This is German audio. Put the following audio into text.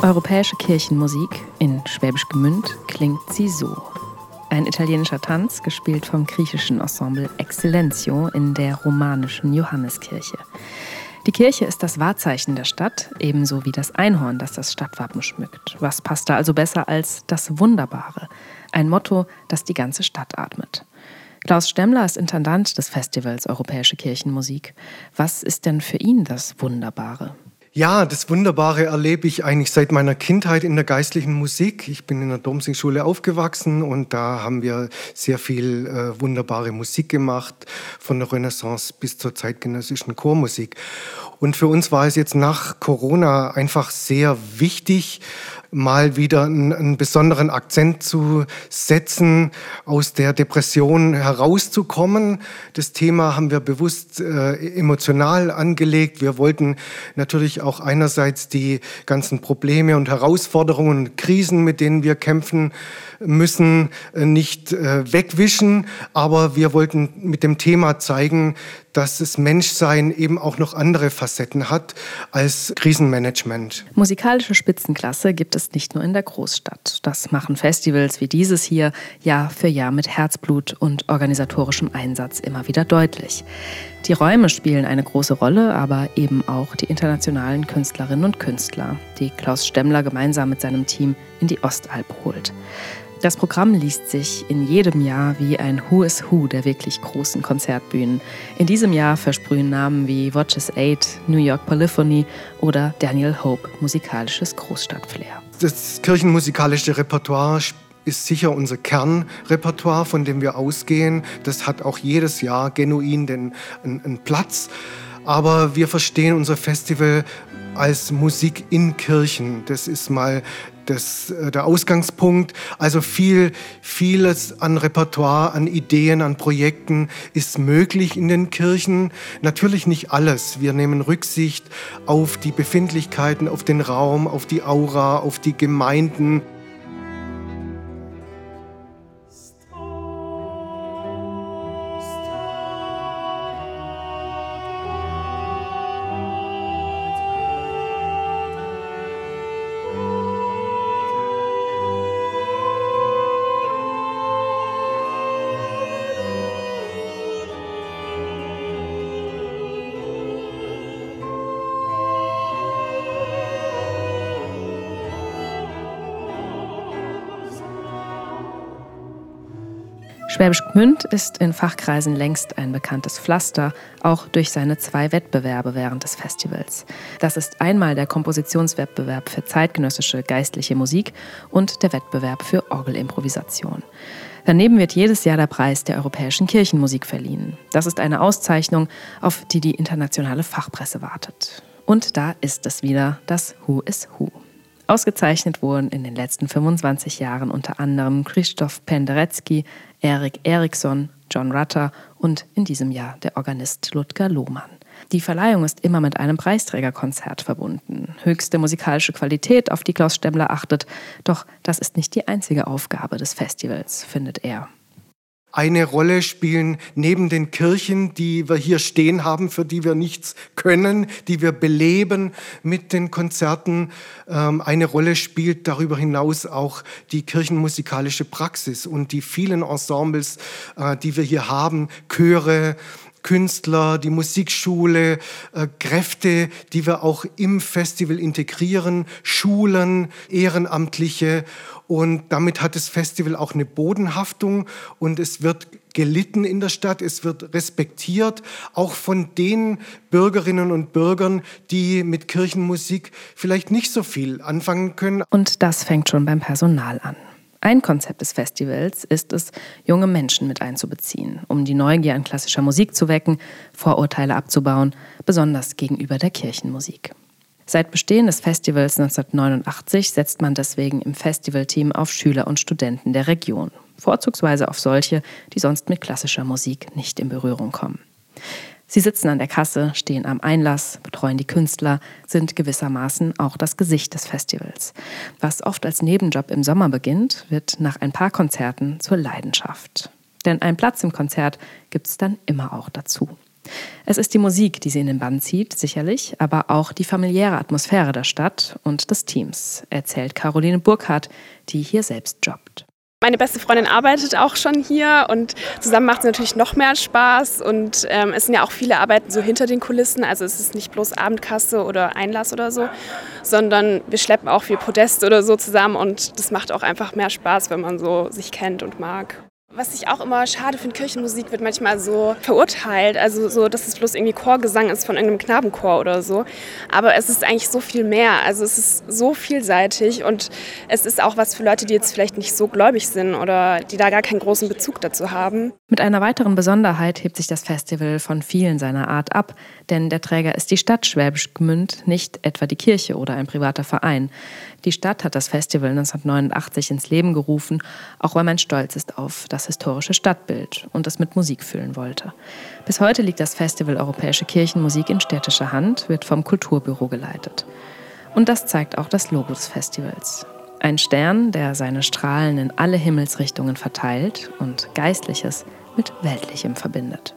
Europäische Kirchenmusik in Schwäbisch Gmünd klingt sie so. Ein italienischer Tanz, gespielt vom griechischen Ensemble Excellentio in der romanischen Johanneskirche. Die Kirche ist das Wahrzeichen der Stadt, ebenso wie das Einhorn, das das Stadtwappen schmückt. Was passt da also besser als das Wunderbare? Ein Motto, das die ganze Stadt atmet. Klaus Stemmler ist Intendant des Festivals Europäische Kirchenmusik. Was ist denn für ihn das Wunderbare? Ja, das Wunderbare erlebe ich eigentlich seit meiner Kindheit in der geistlichen Musik. Ich bin in der Domsingschule aufgewachsen und da haben wir sehr viel äh, wunderbare Musik gemacht, von der Renaissance bis zur zeitgenössischen Chormusik. Und für uns war es jetzt nach Corona einfach sehr wichtig, mal wieder einen, besonderen Akzent zu setzen, aus der Depression herauszukommen. Das Thema haben wir bewusst äh, emotional angelegt. Wir wollten natürlich auch einerseits die ganzen Probleme und Herausforderungen Krisen, mit denen wir kämpfen müssen, äh, nicht äh, wegwischen, aber wir wollten mit dem Thema zeigen, dass das Menschsein eben auch noch andere Facetten hat als Krisenmanagement. Musikalische Spitzenklasse gibt es nicht nur in der Großstadt. Das machen Festivals wie dieses hier Jahr für Jahr mit Herzblut und organisatorischem Einsatz immer wieder deutlich. Die Räume spielen eine große Rolle, aber eben auch die internationalen Künstlerinnen und Künstler, die Klaus Stemmler gemeinsam mit seinem Team in die Ostalb holt. Das Programm liest sich in jedem Jahr wie ein Who is Who der wirklich großen Konzertbühnen. In diesem Jahr versprühen Namen wie Watches 8, New York Polyphony oder Daniel Hope musikalisches Großstadtflair. Das kirchenmusikalische Repertoire ist sicher unser Kernrepertoire, von dem wir ausgehen. Das hat auch jedes Jahr genuin den, einen, einen Platz. Aber wir verstehen unser Festival als Musik in Kirchen. Das ist mal das, äh, der Ausgangspunkt. Also viel, vieles an Repertoire, an Ideen, an Projekten ist möglich in den Kirchen. Natürlich nicht alles. Wir nehmen Rücksicht auf die Befindlichkeiten, auf den Raum, auf die Aura, auf die Gemeinden. Schwäbisch Gmünd ist in Fachkreisen längst ein bekanntes Pflaster, auch durch seine zwei Wettbewerbe während des Festivals. Das ist einmal der Kompositionswettbewerb für zeitgenössische geistliche Musik und der Wettbewerb für Orgelimprovisation. Daneben wird jedes Jahr der Preis der europäischen Kirchenmusik verliehen. Das ist eine Auszeichnung, auf die die internationale Fachpresse wartet. Und da ist es wieder das Who is Who. Ausgezeichnet wurden in den letzten 25 Jahren unter anderem Krzysztof Penderecki, Erik Eriksson, John Rutter und in diesem Jahr der Organist Ludger Lohmann. Die Verleihung ist immer mit einem Preisträgerkonzert verbunden. Höchste musikalische Qualität, auf die Klaus Stemmler achtet. Doch das ist nicht die einzige Aufgabe des Festivals, findet er eine Rolle spielen neben den Kirchen, die wir hier stehen haben, für die wir nichts können, die wir beleben mit den Konzerten. Ähm, eine Rolle spielt darüber hinaus auch die kirchenmusikalische Praxis und die vielen Ensembles, äh, die wir hier haben, Chöre, Künstler, die Musikschule, äh, Kräfte, die wir auch im Festival integrieren, Schulen, Ehrenamtliche. Und damit hat das Festival auch eine Bodenhaftung und es wird gelitten in der Stadt, es wird respektiert, auch von den Bürgerinnen und Bürgern, die mit Kirchenmusik vielleicht nicht so viel anfangen können. Und das fängt schon beim Personal an. Ein Konzept des Festivals ist es, junge Menschen mit einzubeziehen, um die Neugier an klassischer Musik zu wecken, Vorurteile abzubauen, besonders gegenüber der Kirchenmusik. Seit Bestehen des Festivals 1989 setzt man deswegen im Festivalteam auf Schüler und Studenten der Region, vorzugsweise auf solche, die sonst mit klassischer Musik nicht in Berührung kommen. Sie sitzen an der Kasse, stehen am Einlass, betreuen die Künstler, sind gewissermaßen auch das Gesicht des Festivals. Was oft als Nebenjob im Sommer beginnt, wird nach ein paar Konzerten zur Leidenschaft. Denn einen Platz im Konzert gibt es dann immer auch dazu. Es ist die Musik, die sie in den Bann zieht, sicherlich, aber auch die familiäre Atmosphäre der Stadt und des Teams, erzählt Caroline Burkhardt, die hier selbst jobbt. Meine beste Freundin arbeitet auch schon hier und zusammen macht es natürlich noch mehr Spaß. Und ähm, es sind ja auch viele Arbeiten so hinter den Kulissen. Also es ist nicht bloß Abendkasse oder Einlass oder so, sondern wir schleppen auch viel Podest oder so zusammen und das macht auch einfach mehr Spaß, wenn man so sich kennt und mag. Was ich auch immer schade finde, Kirchenmusik wird manchmal so verurteilt. Also so, dass es bloß irgendwie Chorgesang ist von irgendeinem Knabenchor oder so. Aber es ist eigentlich so viel mehr. Also es ist so vielseitig und es ist auch was für Leute, die jetzt vielleicht nicht so gläubig sind oder die da gar keinen großen Bezug dazu haben. Mit einer weiteren Besonderheit hebt sich das Festival von vielen seiner Art ab, denn der Träger ist die Stadt Schwäbisch Gmünd, nicht etwa die Kirche oder ein privater Verein. Die Stadt hat das Festival 1989 ins Leben gerufen, auch weil man stolz ist auf das historische Stadtbild und es mit Musik füllen wollte. Bis heute liegt das Festival Europäische Kirchenmusik in städtischer Hand, wird vom Kulturbüro geleitet. Und das zeigt auch das Logo des Festivals. Ein Stern, der seine Strahlen in alle Himmelsrichtungen verteilt und Geistliches mit Weltlichem verbindet.